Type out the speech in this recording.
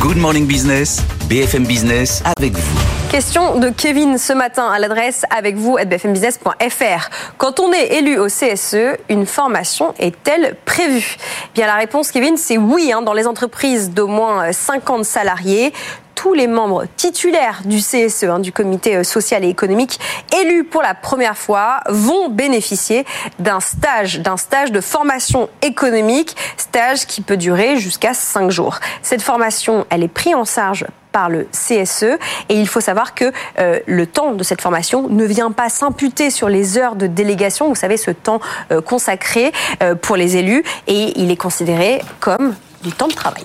Good Morning Business, BFM Business avec vous. Question de Kevin ce matin à l'adresse avec vous at bfmbusiness.fr. Quand on est élu au CSE, une formation est-elle prévue? Bien la réponse Kevin c'est oui hein, dans les entreprises d'au moins 50 salariés tous les membres titulaires du CSE, hein, du comité euh, social et économique, élus pour la première fois, vont bénéficier d'un stage, d'un stage de formation économique, stage qui peut durer jusqu'à 5 jours. Cette formation, elle est prise en charge par le CSE et il faut savoir que euh, le temps de cette formation ne vient pas s'imputer sur les heures de délégation, vous savez ce temps euh, consacré pour les élus et il est considéré comme du temps de travail.